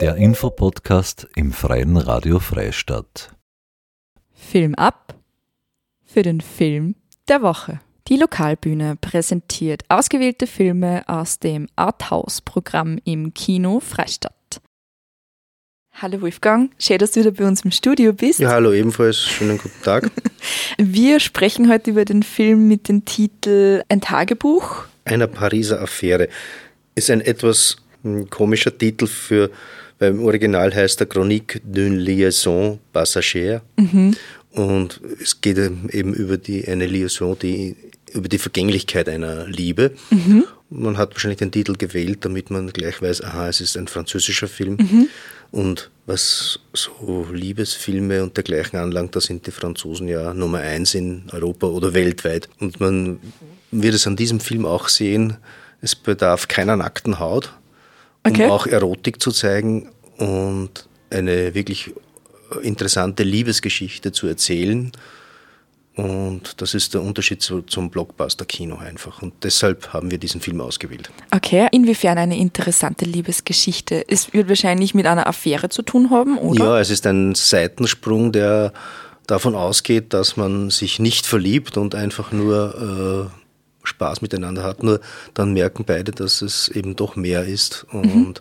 Der Infopodcast im Freien Radio Freistadt. Film ab für den Film der Woche. Die Lokalbühne präsentiert ausgewählte Filme aus dem Arthouse-Programm im Kino Freistadt. Hallo Wolfgang, schön, dass du wieder bei uns im Studio bist. Ja, hallo ebenfalls, schönen guten Tag. Wir sprechen heute über den Film mit dem Titel Ein Tagebuch. Einer Pariser Affäre. Ist ein etwas hm, komischer Titel für, weil im Original heißt der Chronique d'une liaison passagère. Mhm. Und es geht eben über die, eine Liaison, die, über die Vergänglichkeit einer Liebe. Mhm. Man hat wahrscheinlich den Titel gewählt, damit man gleich weiß, aha, es ist ein französischer Film. Mhm. Und was so Liebesfilme und dergleichen anlangt, da sind die Franzosen ja Nummer eins in Europa oder weltweit. Und man wird es an diesem Film auch sehen, es bedarf keiner nackten Haut, um okay. auch Erotik zu zeigen und eine wirklich interessante Liebesgeschichte zu erzählen. Und das ist der Unterschied zu, zum Blockbuster-Kino einfach. Und deshalb haben wir diesen Film ausgewählt. Okay, inwiefern eine interessante Liebesgeschichte? Es wird wahrscheinlich mit einer Affäre zu tun haben, oder? Ja, es ist ein Seitensprung, der davon ausgeht, dass man sich nicht verliebt und einfach nur äh, Spaß miteinander hat. Nur dann merken beide, dass es eben doch mehr ist. Und mhm.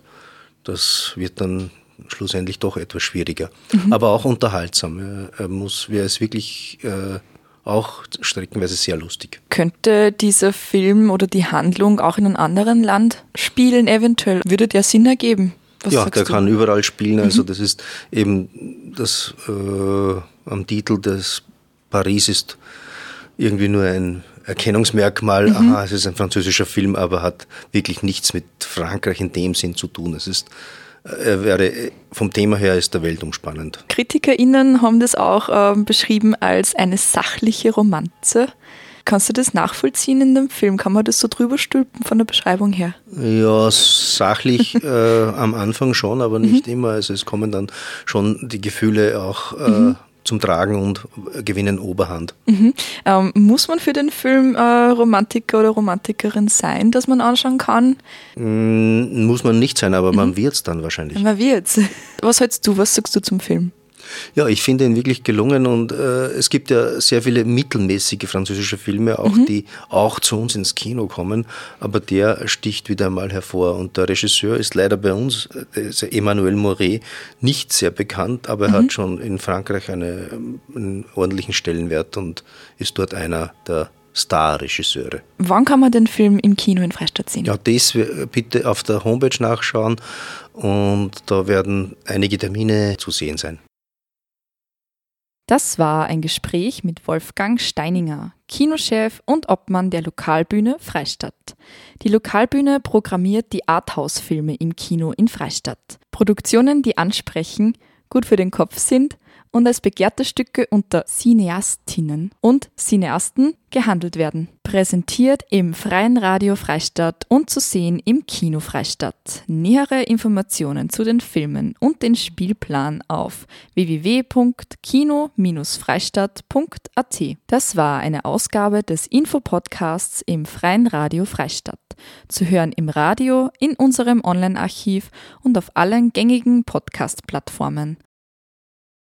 das wird dann schlussendlich doch etwas schwieriger. Mhm. Aber auch unterhaltsam. Er muss, wer es wirklich äh, auch streckenweise sehr lustig. Könnte dieser Film oder die Handlung auch in einem anderen Land spielen, eventuell? Würde der Sinn ergeben? Was ja, der du? kann überall spielen. Also mhm. das ist eben das äh, am Titel des Paris ist irgendwie nur ein Erkennungsmerkmal. Mhm. Aha, es ist ein französischer Film, aber hat wirklich nichts mit Frankreich in dem Sinn zu tun. Es ist er wäre vom Thema her ist der weltumspannend. KritikerInnen haben das auch äh, beschrieben als eine sachliche Romanze. Kannst du das nachvollziehen in dem Film? Kann man das so drüber stülpen von der Beschreibung her? Ja, sachlich äh, am Anfang schon, aber nicht mhm. immer. Also es kommen dann schon die Gefühle auch äh, mhm zum Tragen und gewinnen Oberhand. Mhm. Ähm, muss man für den Film äh, Romantiker oder Romantikerin sein, dass man anschauen kann? Mm, muss man nicht sein, aber mhm. man wird es dann wahrscheinlich. Man wird's. Was hältst du, was sagst du zum Film? Ja, ich finde ihn wirklich gelungen und äh, es gibt ja sehr viele mittelmäßige französische Filme, auch mhm. die auch zu uns ins Kino kommen, aber der sticht wieder einmal hervor und der Regisseur ist leider bei uns, äh, Emmanuel Moret, nicht sehr bekannt, aber er mhm. hat schon in Frankreich eine, einen ordentlichen Stellenwert und ist dort einer der Star-Regisseure. Wann kann man den Film im Kino in Freistadt sehen? Ja, das bitte auf der Homepage nachschauen und da werden einige Termine zu sehen sein. Das war ein Gespräch mit Wolfgang Steininger, Kinochef und Obmann der Lokalbühne Freistadt. Die Lokalbühne programmiert die Arthouse-Filme im Kino in Freistadt. Produktionen, die ansprechen, gut für den Kopf sind und als begehrte Stücke unter Cineastinnen und Cineasten gehandelt werden. Präsentiert im Freien Radio Freistadt und zu sehen im Kino Freistadt. Nähere Informationen zu den Filmen und den Spielplan auf www.kino-freistadt.at. Das war eine Ausgabe des Infopodcasts im Freien Radio Freistadt. Zu hören im Radio, in unserem Online-Archiv und auf allen gängigen Podcast-Plattformen.